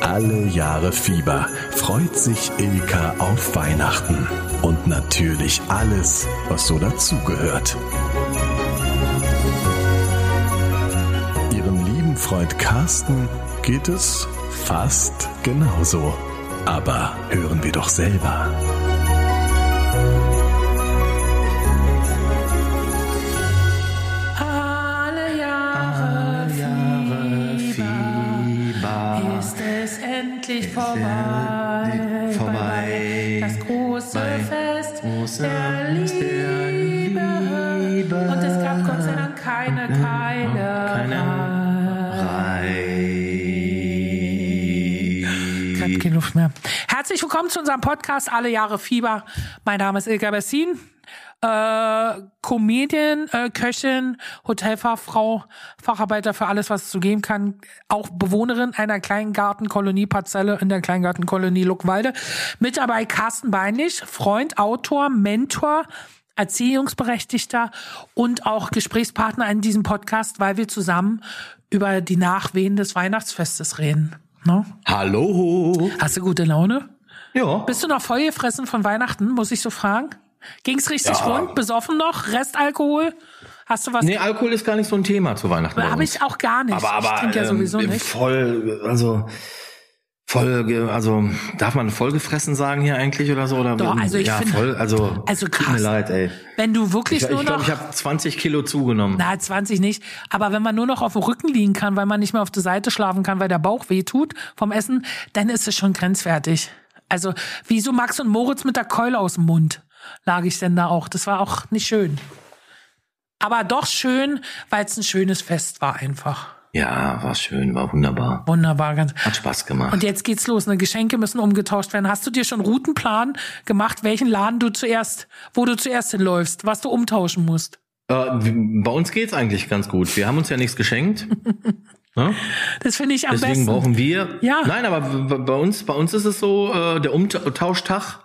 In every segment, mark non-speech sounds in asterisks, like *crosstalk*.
Alle Jahre Fieber freut sich Ilka auf Weihnachten und natürlich alles, was so dazugehört. Ihrem lieben Freund Carsten geht es fast genauso. Aber hören wir doch selber. Vorbei, vorbei. Das große Fest große der Fest der Liebe. Liebe. Und es gab Gott sei Dank keine Keilerei. Ich hab keine Luft mehr. Herzlich willkommen zu unserem Podcast Alle Jahre Fieber. Mein Name ist Ilka Bessin. Äh, Comedian, äh, Köchin, Hotelfachfrau, Facharbeiter für alles, was es so geben kann. Auch Bewohnerin einer Kleingartenkolonie-Parzelle in der Kleingartenkolonie Luckwalde. Mit dabei Carsten Beinlich, Freund, Autor, Mentor, Erziehungsberechtigter und auch Gesprächspartner in diesem Podcast, weil wir zusammen über die Nachwehen des Weihnachtsfestes reden. Ne? Hallo. Hast du gute Laune? Ja. Bist du noch vollgefressen von Weihnachten, muss ich so fragen? Ging's richtig Ja. rund? Besoffen noch? Restalkohol? Hast du was? Nee, Alkohol ist gar nicht so ein Thema zu Weihnachten. Habe ich auch gar nicht. aber, aber ich trinke ja ähm, sowieso nicht. voll, also voll, also darf man vollgefressen sagen hier eigentlich oder so? Oder Doch, also ich ja, finde- voll, also, also tut mir krass. leid, ey. Wenn du wirklich Ich, ich nur glaube, noch, ich habe 20 Kilo zugenommen. na 20 nicht, aber wenn man nur noch auf dem Rücken liegen kann, weil man nicht mehr auf der Seite schlafen kann, weil der Bauch weh tut vom Essen, dann ist es schon grenzwertig. Also wieso Max und Moritz mit der Keule aus dem Mund lag ich denn da auch? Das war auch nicht schön. Aber doch schön, weil es ein schönes Fest war einfach. Ja, war schön, war wunderbar. Wunderbar, ganz. Hat Spaß gemacht. Und jetzt geht's los. Ne? Geschenke müssen umgetauscht werden. Hast du dir schon einen Routenplan gemacht, welchen Laden du zuerst, wo du zuerst hinläufst, was du umtauschen musst? äh, bei uns geht's eigentlich ganz gut. Wir haben uns ja nichts geschenkt. *laughs* ne? Das finde ich am Deswegen besten. brauchen wir. Ja. Nein, aber bei uns, bei uns ist es so, äh, der Umtauschtag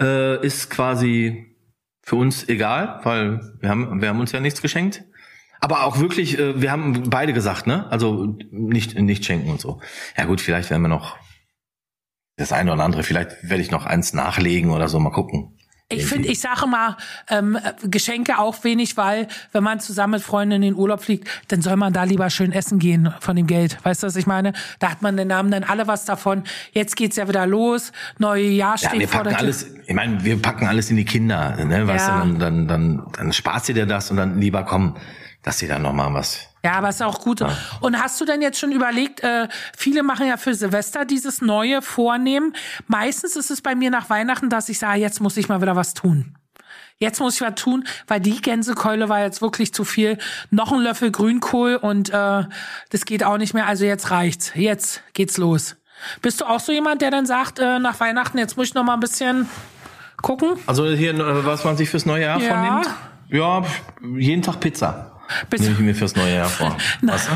äh, ist quasi für uns egal, weil wir haben, wir haben uns ja nichts geschenkt. Aber auch wirklich, äh, wir haben beide gesagt, ne? Also nicht, nicht schenken und so. Ja gut, vielleicht werden wir noch das eine oder andere, vielleicht werde ich noch eins nachlegen oder so, mal gucken. Ich finde, ich sage mal, ähm, äh, Geschenke auch wenig, weil wenn man zusammen mit Freunden in den Urlaub fliegt, dann soll man da lieber schön essen gehen von dem Geld. Weißt du, was ich meine? Da hat man den Namen dann alle was davon. Jetzt geht's ja wieder los. Neue Jahr Ja, steht wir vor packen der Tür. alles, ich meine, wir packen alles in die Kinder, ne? Weißt Ja. du, dann, dann, dann, dann sparst du dir das und dann lieber komm, dass sie dann noch mal was. Ja, aber ist auch gut. Und hast du denn jetzt schon überlegt, äh, viele machen ja für Silvester dieses neue Vornehmen. Meistens ist es bei mir nach Weihnachten, dass ich sage, jetzt muss ich mal wieder was tun. Jetzt muss ich was tun, weil die Gänsekeule war jetzt wirklich zu viel. Noch ein Löffel Grünkohl und äh, das geht auch nicht mehr. Also jetzt reicht's. Jetzt geht's los. Bist du auch so jemand, der dann sagt, äh, nach Weihnachten, jetzt muss ich noch mal ein bisschen gucken? Also hier, äh, was man sich fürs neue Jahr Ja. vornimmt? Ja, jeden Tag Pizza. Bist Nehme ich mir fürs neue Jahr vor. *laughs* Na, Weißt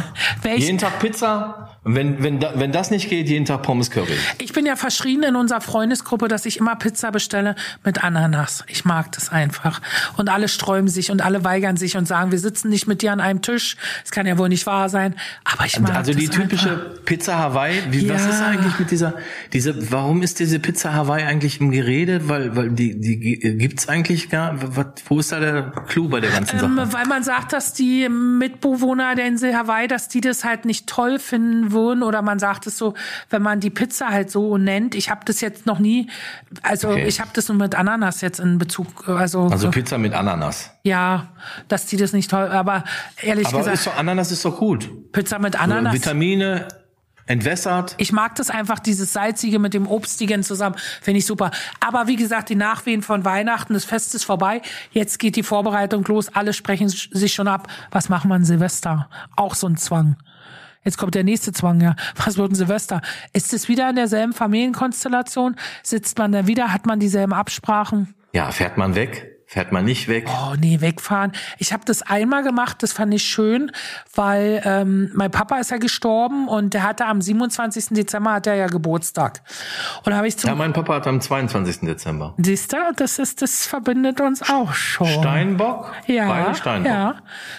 du? Jeden Tag Pizza. Und wenn, wenn, da, wenn das nicht geht, jeden Tag Pommes Curry. Ich bin ja verschrien in unserer Freundesgruppe, dass ich immer Pizza bestelle mit Ananas. Ich mag das einfach. Und alle sträuben sich und alle weigern sich und sagen, wir sitzen nicht mit dir an einem Tisch. Das kann ja wohl nicht wahr sein. Aber ich mag Also die typische Einfach. Pizza Hawaii, wie, was Ja. ist eigentlich mit dieser, diese, warum ist diese Pizza Hawaii eigentlich im Gerede? Weil, weil die, die gi- gibt's eigentlich gar, was, wo ist da der Clou bei der ganzen Ähm, Sache? weil man sagt, dass die Mitbewohner der Insel Hawaii, dass die das halt nicht toll finden würden oder man sagt es so, wenn man die Pizza halt so nennt. Ich habe das jetzt noch nie, also Okay. ich habe das nur mit Ananas jetzt in Bezug, also, Also Pizza mit Ananas. ja, dass die das nicht toll, aber ehrlich Aber gesagt, ist doch, Ananas ist doch gut. Pizza mit Ananas. Vitamine, entwässert. Ich mag das einfach, dieses Salzige mit dem Obstigen zusammen. Finde ich super. Aber wie gesagt, die Nachwehen von Weihnachten, das Fest ist vorbei. Jetzt geht die Vorbereitung los. Alle sprechen sich schon ab. Was machen wir an Silvester? Auch so ein Zwang. Jetzt kommt der nächste Zwang, ja. Was wird ein Silvester? Ist es wieder in derselben Familienkonstellation? Sitzt man da wieder? Hat man dieselben Absprachen? Ja, fährt man weg? Fährt man nicht weg? Oh nee, wegfahren. Ich habe das einmal gemacht, das fand ich schön, weil ähm, mein Papa ist ja gestorben und der hatte am 27. Dezember hat er ja Geburtstag. Und habe ich zum Ja, mein Papa hat am 22. Dezember. Siehst du, das ist das verbindet uns auch schon. Steinbock? Ja, Beide Steinbock. ja.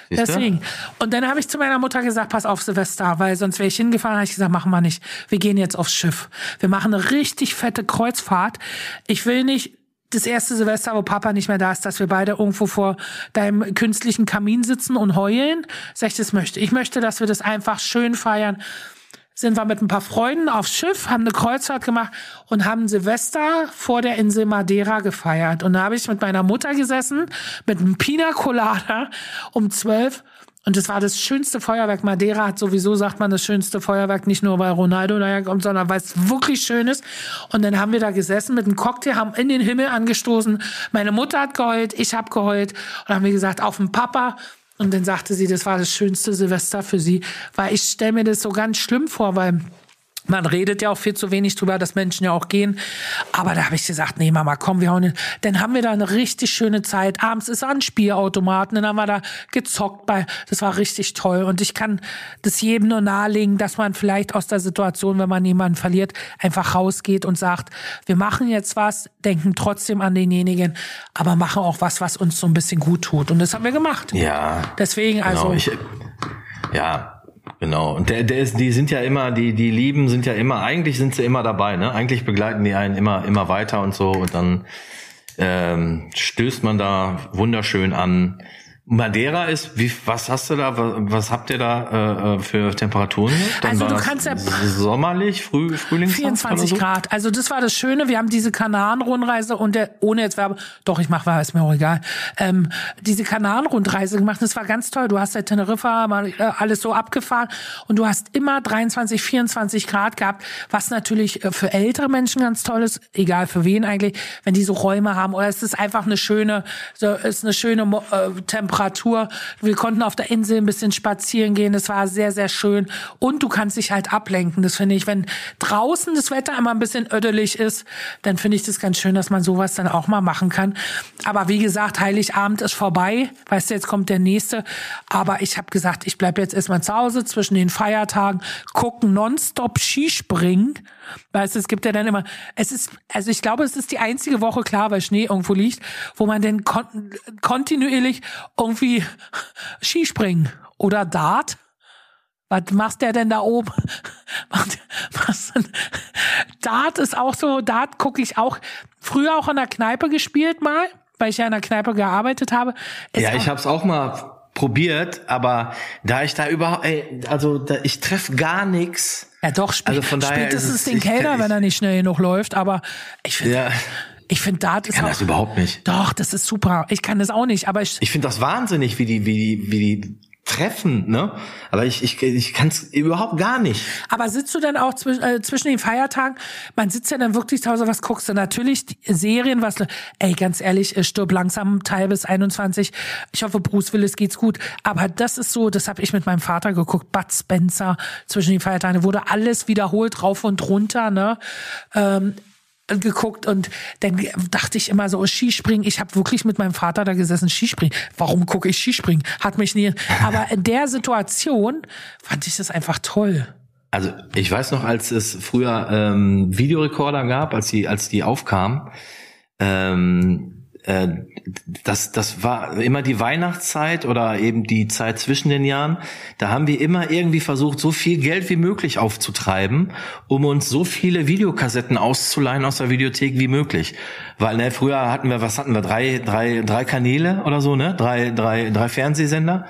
Siehst du? Deswegen. Und dann habe ich zu meiner Mutter gesagt, pass auf Silvester, weil sonst wäre ich hingefahren, habe ich gesagt, machen wir nicht. Wir gehen jetzt aufs Schiff. Wir machen eine richtig fette Kreuzfahrt. Ich will nicht das erste Silvester, wo Papa nicht mehr da ist, dass wir beide irgendwo vor deinem künstlichen Kamin sitzen und heulen. Sag ich, das möchte. Ich möchte, dass wir das einfach schön feiern. Sind wir mit ein paar Freunden aufs Schiff, haben eine Kreuzfahrt gemacht und haben Silvester vor der Insel Madeira gefeiert. Und da habe ich mit meiner Mutter gesessen, mit einem Pina Colada um zwölf und es war das schönste Feuerwerk. Madeira hat sowieso, sagt man, das schönste Feuerwerk, nicht nur weil Ronaldo daher kommt, sondern weil es wirklich schön ist. Und dann haben wir da gesessen mit einem Cocktail, haben in den Himmel angestoßen. Meine Mutter hat geheult, ich habe geheult. Und haben wir gesagt, auf den Papa. Und dann sagte sie, das war das schönste Silvester für sie. Weil ich stelle mir das so ganz schlimm vor, weil man redet ja auch viel zu wenig drüber, dass Menschen ja auch gehen. Aber da habe ich gesagt, nee, Mama, komm, wir hauen hin. Dann haben wir da eine richtig schöne Zeit. Abends ist ein Spielautomaten, dann haben wir da gezockt bei. Das war richtig toll. Und ich kann das jedem nur nahelegen, dass man vielleicht aus der Situation, wenn man jemanden verliert, einfach rausgeht und sagt, wir machen jetzt was, denken trotzdem an denjenigen, aber machen auch was, was uns so ein bisschen gut tut. Und das haben wir gemacht. Ja. Deswegen also. Genau, ich, ja, Genau. Und der, der ist, die sind ja immer, die, die Lieben sind ja immer, eigentlich sind sie immer dabei, ne? Eigentlich begleiten die einen immer, immer weiter und so und dann ähm, stößt man da wunderschön an. Madeira ist, wie, was hast du da, was, was habt ihr da äh, für Temperaturen? Dann Also war du das kannst ja- sommerlich, früh, Frühlings 24 so? Grad. Also das war das Schöne. Wir haben diese Kanaren-Rundreise und der, ohne jetzt Werbe, doch ich mache, ist mir auch egal. Ähm, diese Kanaren-Rundreise gemacht. Das war ganz toll. Du hast ja Teneriffa mal äh, alles so abgefahren und du hast immer 23, 24 Grad gehabt, was natürlich äh, für ältere Menschen ganz toll ist, egal für wen eigentlich, wenn die so Räume haben oder es ist einfach eine schöne, so ist eine schöne äh, Temperatur. Wir konnten auf der Insel ein bisschen spazieren gehen. Das war sehr, sehr schön. Und du kannst dich halt ablenken. Das finde ich, wenn draußen das Wetter immer ein bisschen ödelig ist, dann finde ich das ganz schön, dass man sowas dann auch mal machen kann. Aber wie gesagt, Heiligabend ist vorbei. Weißt du, jetzt kommt der nächste. Aber ich habe gesagt, ich bleib jetzt erstmal zu Hause zwischen den Feiertagen, gucken nonstop Skispringen. Weißt du, es gibt ja dann immer, es ist, also ich glaube, es ist die einzige Woche, klar, weil Schnee irgendwo liegt, wo man dann kon kontinuierlich irgendwie Skispringen oder Dart. Was machst der denn da oben? *laughs* Macht- Was denn? Dart ist auch so, Dart gucke ich auch, früher auch in der Kneipe gespielt mal, weil ich ja in der Kneipe gearbeitet habe. Ist Ja, ich habe es auch mal probiert, aber da ich da überhaupt, ey, also da, ich treffe gar nix. Ja, doch, sp Also von daher spätestens ist es- den Kellner, wenn er nicht schnell genug läuft. Aber ich finde, Ja, ich finde, Dart ist kann auch, das überhaupt nicht. Doch, das ist super. Ich kann das auch nicht, aber ich, Ich finde das wahnsinnig, wie die, wie die, wie die treffen, ne? Aber ich, ich, ich kann es überhaupt gar nicht. aber sitzt du dann auch zwisch, äh, zwischen den Feiertagen? Man sitzt ja dann wirklich zu Hause, was guckst du? Natürlich Serien, was du, ey, ganz ehrlich, äh, stirb langsam, Teil bis 21. Ich hoffe, Bruce Willis geht's gut. Aber das ist so, das habe ich mit meinem Vater geguckt. Bud Spencer zwischen den Feiertagen. Wurde alles wiederholt, rauf und runter, ne? Ähm, geguckt und dann dachte ich immer so oh, Skispringen. Ich habe wirklich mit meinem Vater da gesessen Skispringen. Warum gucke ich Skispringen? Hat mich nie. *laughs* Aber in der Situation fand ich das einfach toll. Also ich weiß noch, als es früher ähm, Videorekorder gab, als die, als die aufkamen, ähm, äh, das, das war immer die Weihnachtszeit oder eben die Zeit zwischen den Jahren. Da haben wir immer irgendwie versucht, so viel Geld wie möglich aufzutreiben, um uns so viele Videokassetten auszuleihen aus der Videothek wie möglich. Weil ne, früher hatten wir, was hatten wir, drei, drei, drei Kanäle oder so, ne? Drei, drei, drei Fernsehsender.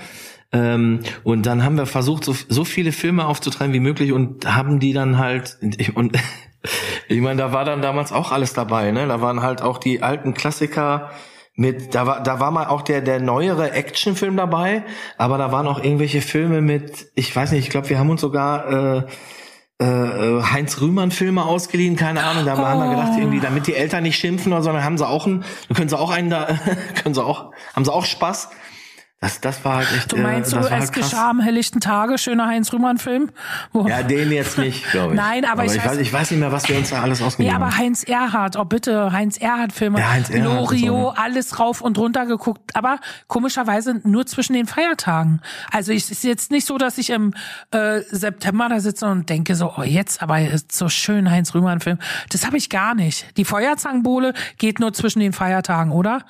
Ähm, und dann haben wir versucht, so, so viele Filme aufzutreiben wie möglich und haben die dann halt und *laughs* ich meine, da war dann damals auch alles dabei, ne? Da waren halt auch die alten Klassiker mit, da war, da war mal auch der, der neuere Actionfilm dabei, aber da waren auch irgendwelche Filme mit, ich weiß nicht, ich glaube, wir haben uns sogar äh, äh, Heinz Rühmann Filme ausgeliehen, keine Ahnung, da haben wir gedacht, irgendwie, damit die Eltern nicht schimpfen oder so, dann haben sie auch einen, können sie auch einen da, *laughs* können sie auch, haben sie auch Spaß. Das, das war halt echt. Du meinst äh, so, es geschah am helllichten Tage, schöner Heinz-Rühmann-Film? Ja, den jetzt nicht, glaube ich. Nein, aber ich ich weiß- weiß, ich weiß nicht mehr, was wir uns da alles Nee, ausgegeben aber haben. Heinz Erhardt, oh bitte, Heinz Erhardt-Filme, Ja, Heinz Erhardt ne? alles rauf und runter geguckt, aber komischerweise nur zwischen den Feiertagen. Also es ist jetzt nicht so, dass ich im äh, September da sitze und denke so, oh jetzt, aber ist so schön Heinz Rühmann-Film. Das habe ich gar nicht. Die Feuerzangenbowle geht nur zwischen den Feiertagen, oder?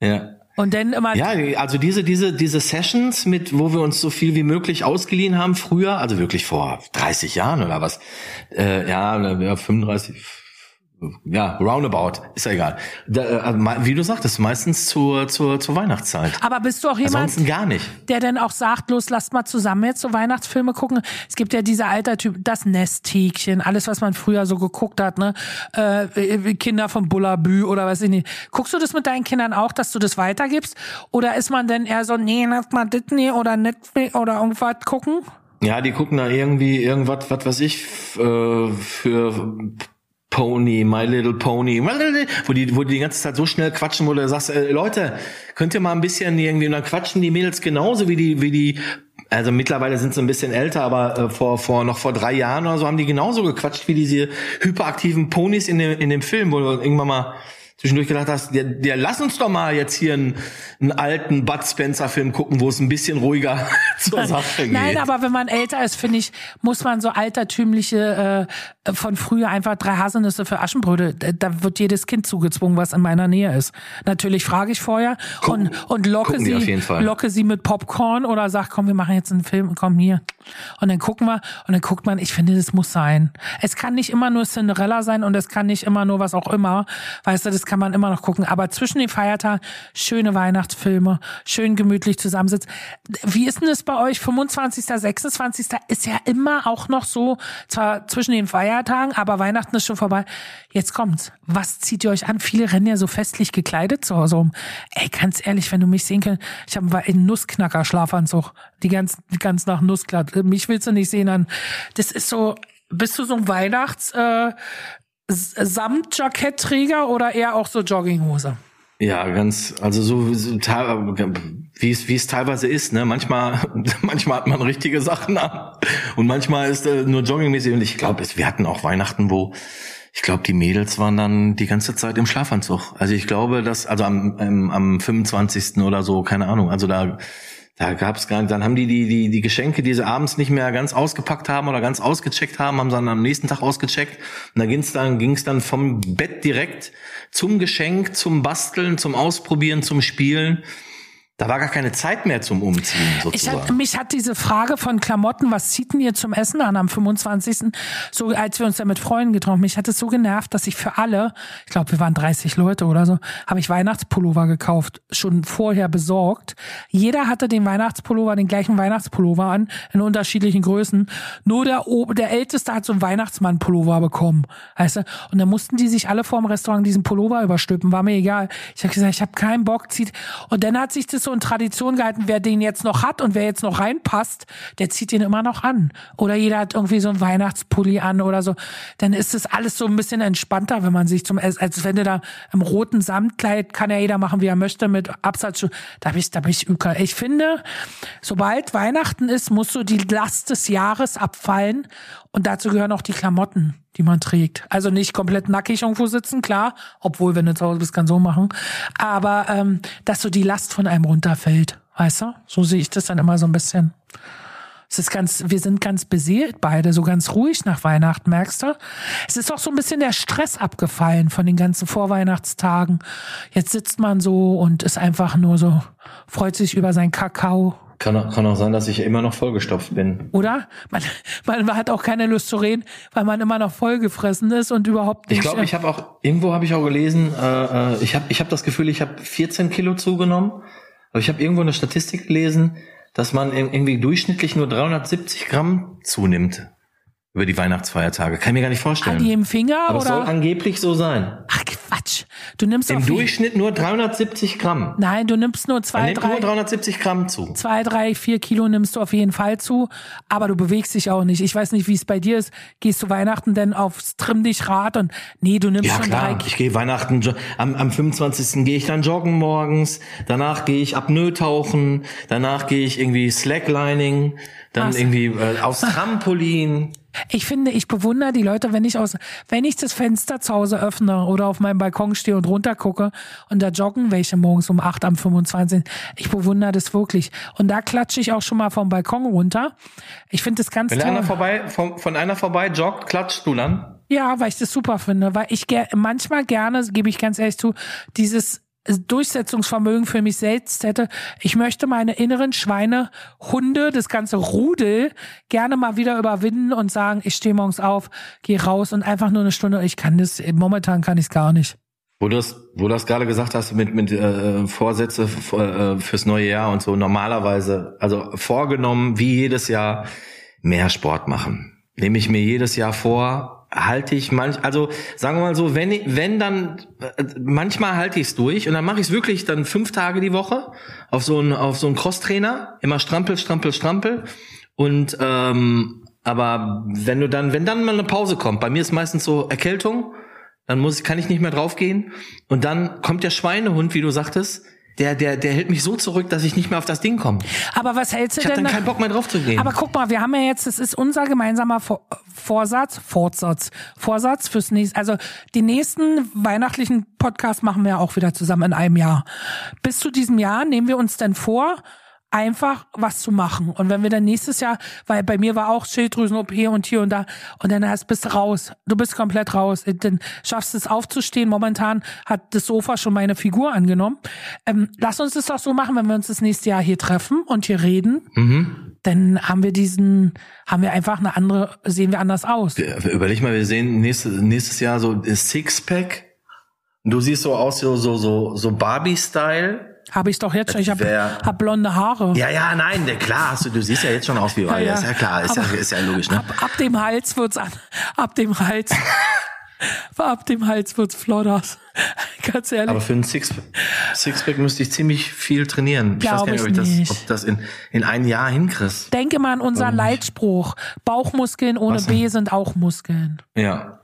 Ja. Und dann immer Ja, also diese, diese, diese Sessions mit, wo wir uns so viel wie möglich ausgeliehen haben früher, also wirklich vor 30 Jahren oder was, äh, ja, oder, ja, 35, ja, roundabout, ist ja egal. Da, äh, me- wie du sagtest, meistens zur, zur, zur Weihnachtszeit. aber bist du auch jemand, Ansonsten gar nicht. der dann auch sagt, los, lasst mal zusammen jetzt so Weihnachtsfilme gucken. Es gibt ja diese alter Typ, das Nesthäkchen, alles, was man früher so geguckt hat, ne? Äh, Kinder von Bullabü oder was ich nicht. Guckst du das mit deinen Kindern auch, dass du das weitergibst? Oder ist man denn eher so, nee, lass mal Disney oder Netflix oder irgendwas gucken? Ja, die gucken da irgendwie irgendwas, was weiß ich, äh, für Pony, My Little Pony, wo die, wo die die ganze Zeit so schnell quatschen, wo du sagst, äh, Leute, könnt ihr mal ein bisschen irgendwie, und dann quatschen die Mädels genauso wie die, wie die, also mittlerweile sind sie ein bisschen älter, aber äh, vor, vor, noch vor drei Jahren oder so haben die genauso gequatscht wie diese hyperaktiven Ponys in dem, in dem Film, wo du irgendwann mal zwischendurch gedacht hast, ja, ja, lass uns doch mal jetzt hier einen, einen alten Bud Spencer Film gucken, wo es ein bisschen ruhiger *laughs* zur Sache geht. Nein, aber wenn man älter ist, finde ich, muss man so altertümliche äh, von früher einfach drei Haselnüsse für Aschenbrödel. Da- wird jedes Kind zugezwungen, was in meiner Nähe ist. Natürlich frage ich vorher und, und locke gucken sie, locke sie mit Popcorn oder sag, komm, wir machen jetzt einen Film, komm hier. Und dann gucken wir und dann guckt man, ich finde, das muss sein. Es kann nicht immer nur Cinderella sein und es kann nicht immer nur was auch immer. Weißt du, das kann man immer noch gucken. Aber zwischen den Feiertagen schöne Weihnachtsfilme, schön gemütlich zusammensitzen. Wie ist denn das bei euch? 25., 26. ist ja immer auch noch so, zwar zwischen den Feiertagen, aber Weihnachten ist schon vorbei. Jetzt kommt's. Was zieht ihr euch an? Viele rennen ja so festlich gekleidet zu Hause rum. Ey, ganz ehrlich, wenn du mich sehen kannst, ich habe einen Nussknacker-Schlafanzug. Die ganz, die ganz nach Nussknacker. Mich willst du nicht sehen an. Das ist so, bist du so ein Weihnachts, äh, S- Samtjacketträger oder eher auch so Jogginghose? Ja, ganz, also so, so wie es wie es teilweise ist, ne? Manchmal *laughs* manchmal hat man richtige Sachen an und manchmal ist äh, nur joggingmäßig und ich glaube, wir hatten auch Weihnachten, wo ich glaube, die Mädels waren dann die ganze Zeit im Schlafanzug. Also ich glaube, dass also am am, am 25. oder so, keine Ahnung, also da da gab's gar nicht, dann haben die, die die die Geschenke, die sie abends nicht mehr ganz ausgepackt haben oder ganz ausgecheckt haben, haben sie dann am nächsten Tag ausgecheckt und da ging's dann ging's dann vom Bett direkt zum Geschenk, zum Basteln, zum Ausprobieren, zum Spielen. Da war gar keine Zeit mehr zum Umziehen Ich hat, sozusagen. mich hat diese Frage von Klamotten, was zieht denn ihr zum Essen an am 25. So, als wir uns da mit Freunden getroffen haben, mich hat es so genervt, dass ich für alle, ich glaube, wir waren 30 Leute oder so, habe ich Weihnachtspullover gekauft, schon vorher besorgt. Jeder hatte den Weihnachtspullover, den gleichen Weihnachtspullover an, in unterschiedlichen Größen. Nur der, der Älteste hat so einen Weihnachtsmann-Pullover bekommen, weißt du? Und dann mussten die sich alle vorm Restaurant diesen Pullover überstülpen, war mir egal. Ich habe gesagt, ich habe keinen Bock, zieht. Und dann hat sich das so in Tradition gehalten, wer den jetzt noch hat und wer jetzt noch reinpasst, der zieht den immer noch an. Oder jeder hat irgendwie so einen Weihnachtspulli an oder so. Dann ist das alles so ein bisschen entspannter, wenn man sich zum als wenn du da im roten Samtkleid kann ja jeder machen, wie er möchte, mit Absatzschuh. Da bin ich, da bin ich, üker. ich finde, sobald Weihnachten ist, muss so die Last des Jahres abfallen und dazu gehören auch die Klamotten, die man trägt. Also nicht komplett nackig irgendwo sitzen, klar, obwohl, wenn du zu Hause bist, kann so machen. Aber ähm, dass so die Last von einem runterfällt, weißt du? So sehe ich das dann immer so ein bisschen. Es ist ganz, wir sind ganz beseelt beide, so ganz ruhig nach Weihnachten, merkst du? Es ist auch so ein bisschen der Stress abgefallen von den ganzen Vorweihnachtstagen. Jetzt sitzt man so und ist einfach nur so, freut sich über sein Kakao, Kann, auch- kann auch sein, dass ich immer noch vollgestopft bin. oder? Man, man hat auch keine Lust zu reden, weil man immer noch vollgefressen ist und überhaupt nicht. Ich glaube, ich habe auch irgendwo habe ich auch gelesen, äh, äh, ich habe ich hab das Gefühl, ich habe 14 Kilo zugenommen. Aber ich habe irgendwo eine Statistik gelesen, dass man ir- irgendwie durchschnittlich nur 370 Gramm zunimmt über die Weihnachtsfeiertage. Kann ich mir gar nicht vorstellen. an jedem Finger Aber es soll oder? angeblich so sein. Ach Quatsch. Du nimmst Im Durchschnitt nur 370 Gramm. Nein, du nimmst nur zwei, nimmt nur drei, 370 Gramm zu. zwei, drei, vier Kilo nimmst du auf jeden Fall zu, aber du bewegst dich auch nicht. Ich weiß nicht, wie es bei dir ist. Gehst du Weihnachten denn aufs Trimm dich Rad und nee, du nimmst Ja schon drei klar, ich gehe Weihnachten, am, am 25. gehe ich dann joggen morgens, danach gehe ich Apnoe tauchen, danach gehe ich irgendwie Slacklining, dann Was? irgendwie äh, aufs Trampolin. Ich finde, ich bewundere die Leute, wenn ich aus, wenn ich das Fenster zu Hause öffne oder auf meinem Balkon stehe und runter gucke und da joggen welche morgens um 8 am 25. Ich bewundere das wirklich. Und da klatsche ich auch schon mal vom Balkon runter. Ich finde das ganz Wenn toll. einer vorbei, von, von einer vorbei joggt, klatscht du dann. Ja, weil ich das super finde, weil ich manchmal gerne, gebe ich ganz ehrlich zu, dieses Durchsetzungsvermögen für mich selbst hätte. Ich möchte meine inneren Schweinehunde, das ganze Rudel, gerne mal wieder überwinden und sagen, ich stehe morgens auf, gehe raus und einfach nur eine Stunde. Ich kann das, momentan kann ich es gar nicht. Wo du das, wo du das gerade gesagt hast mit mit äh, Vorsätze äh, fürs neue Jahr und so normalerweise, also vorgenommen wie jedes Jahr mehr Sport machen. Nehme ich mir jedes Jahr vor, halte ich manch, also sagen wir mal so, wenn wenn dann äh, manchmal halte ich es durch und dann mache ich es wirklich dann fünf Tage die Woche auf so einen auf so einen Crosstrainer, immer strampel, strampel, strampel und ähm, aber wenn du dann, wenn dann mal eine Pause kommt, bei mir ist meistens so Erkältung, dann muss, kann ich nicht mehr draufgehen. Und dann kommt der Schweinehund, wie du sagtest, der, der, der hält mich so zurück, dass ich nicht mehr auf das Ding komme. Aber was hältst du Ich habe denn? dann keinen Bock mehr drauf zu gehen. Aber guck mal, wir haben ja jetzt, das ist unser gemeinsamer Vor Vorsatz, Vorsatz, Vorsatz fürs nächste, also die nächsten weihnachtlichen Podcasts machen wir auch wieder zusammen in einem Jahr. Bis zu diesem Jahr nehmen wir uns dann vor, einfach was zu machen. Und wenn wir dann nächstes Jahr, weil bei mir war auch Schilddrüsen-OP und hier und da, und dann hast, bist du raus. Du bist komplett raus. Dann schaffst du es aufzustehen. Momentan hat das Sofa schon meine Figur angenommen. Ähm, lass uns das doch so machen, wenn wir uns das nächste Jahr hier treffen und hier reden dann haben wir diesen, haben wir einfach eine andere, sehen wir anders aus. Überleg mal, wir sehen nächstes, nächstes Jahr so das Sixpack. Du siehst so aus, so, so, so, so Barbie-Style. Habe ich doch jetzt schon. Ich habe hab blonde Haare. Ja, ja, nein, klar, hast du, du siehst ja jetzt schon aus wie Barbie. Ja, ja. Ist ja klar, ist ja, Aber- ist ja logisch, ne? Ab, ab dem Hals wird's an. Ab dem Hals. *laughs* ab dem Hals wird's flodders. *laughs* Ganz ehrlich. Aber für ein Sixpack, Sixpack müsste ich ziemlich viel trainieren. Ich weiß gar nicht, ob ich das, ob das in, in ein Jahr hinkriegst. Denke mal an unseren Leitspruch. Bauchmuskeln ohne Was? B sind auch Muskeln. Ja.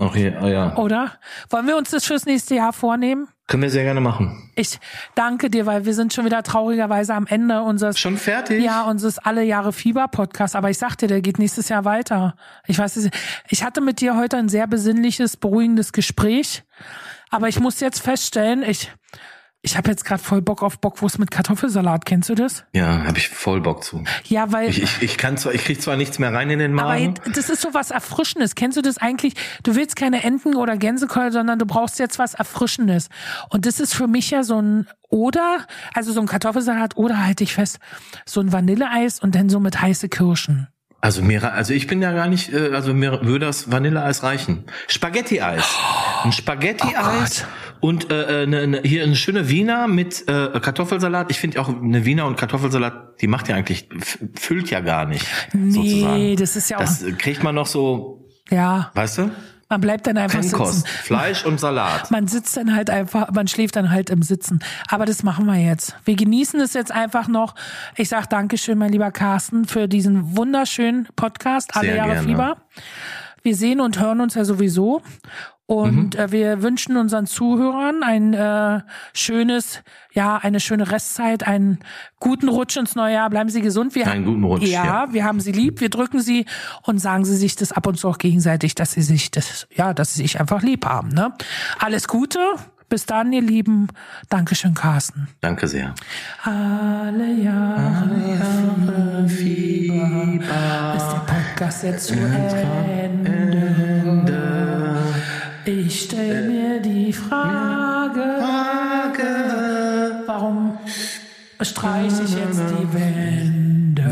Auch hier, oh ja. Oder? Wollen wir uns das fürs nächste Jahr vornehmen? Können wir sehr gerne machen. Ich danke dir, weil wir sind schon wieder traurigerweise am Ende unseres Schon fertig? Ja, unseres alle Jahre Fieber Podcast. Aber ich sagte, der geht nächstes Jahr weiter. Ich weiß, es- ich hatte mit dir heute ein sehr besinnliches, beruhigendes Gespräch. Aber ich muss jetzt feststellen, ich, ich habe jetzt gerade voll Bock auf Bockwurst mit Kartoffelsalat. Kennst du das? Ja, habe ich voll Bock zu. Ja, weil. Ich, ich, ich kann zwar, ich krieg zwar nichts mehr rein in den aber Magen. das ist so was Erfrischendes. Kennst du das eigentlich? Du willst keine Enten oder Gänsekeule, sondern du brauchst jetzt was Erfrischendes. Und das ist für mich ja so ein oder, also so ein Kartoffelsalat oder halte ich fest, so ein Vanilleeis und dann so mit heiße Kirschen. Also mir, also ich bin ja gar nicht, äh, also mir würde das Vanilleeis reichen. Spaghetti-Eis. Ein Spaghetti-Eis und äh, äh, ne, ne, hier eine schöne Wiener mit äh, Kartoffelsalat. Ich finde auch eine Wiener und Kartoffelsalat, die macht ja eigentlich, füllt ja gar nicht. Nee, sozusagen. das ist ja auch, Das kriegt man noch so, ja, weißt du? man bleibt dann einfach Trennkost. sitzen. Fleisch und Salat. Man sitzt dann halt einfach, man schläft dann halt im Sitzen. Aber das machen wir jetzt. Wir genießen es jetzt einfach noch. Ich sag Dankeschön, mein lieber Carsten, für diesen wunderschönen Podcast, Alle Sehr Jahre gerne. Fieber. Wir sehen und hören uns ja sowieso. Und Mhm. äh, wir wünschen unseren Zuhörern ein äh, schönes, ja, eine schöne Restzeit, einen guten Rutsch ins neue Jahr. Bleiben Sie gesund. Wir Einen guten Rutsch, Ja, ja. wir haben Sie lieb. Wir drücken Sie und sagen Sie sich das ab und zu auch gegenseitig, dass Sie sich das, ja, dass Sie sich einfach lieb haben. Ne? Alles Gute. Bis dann, ihr Lieben. Dankeschön, Carsten. Danke sehr. Alle Jahre Fieber ist der Podcast jetzt zu Ende. Streiche ich jetzt die Wände?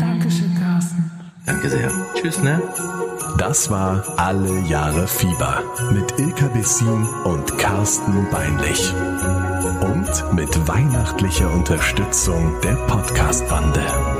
Dankeschön, Carsten. Danke sehr. Tschüss, ne? Das war Alle Jahre Fieber mit Ilka Bessin und Carsten Beinlich. Und mit weihnachtlicher Unterstützung der Podcast-Bande.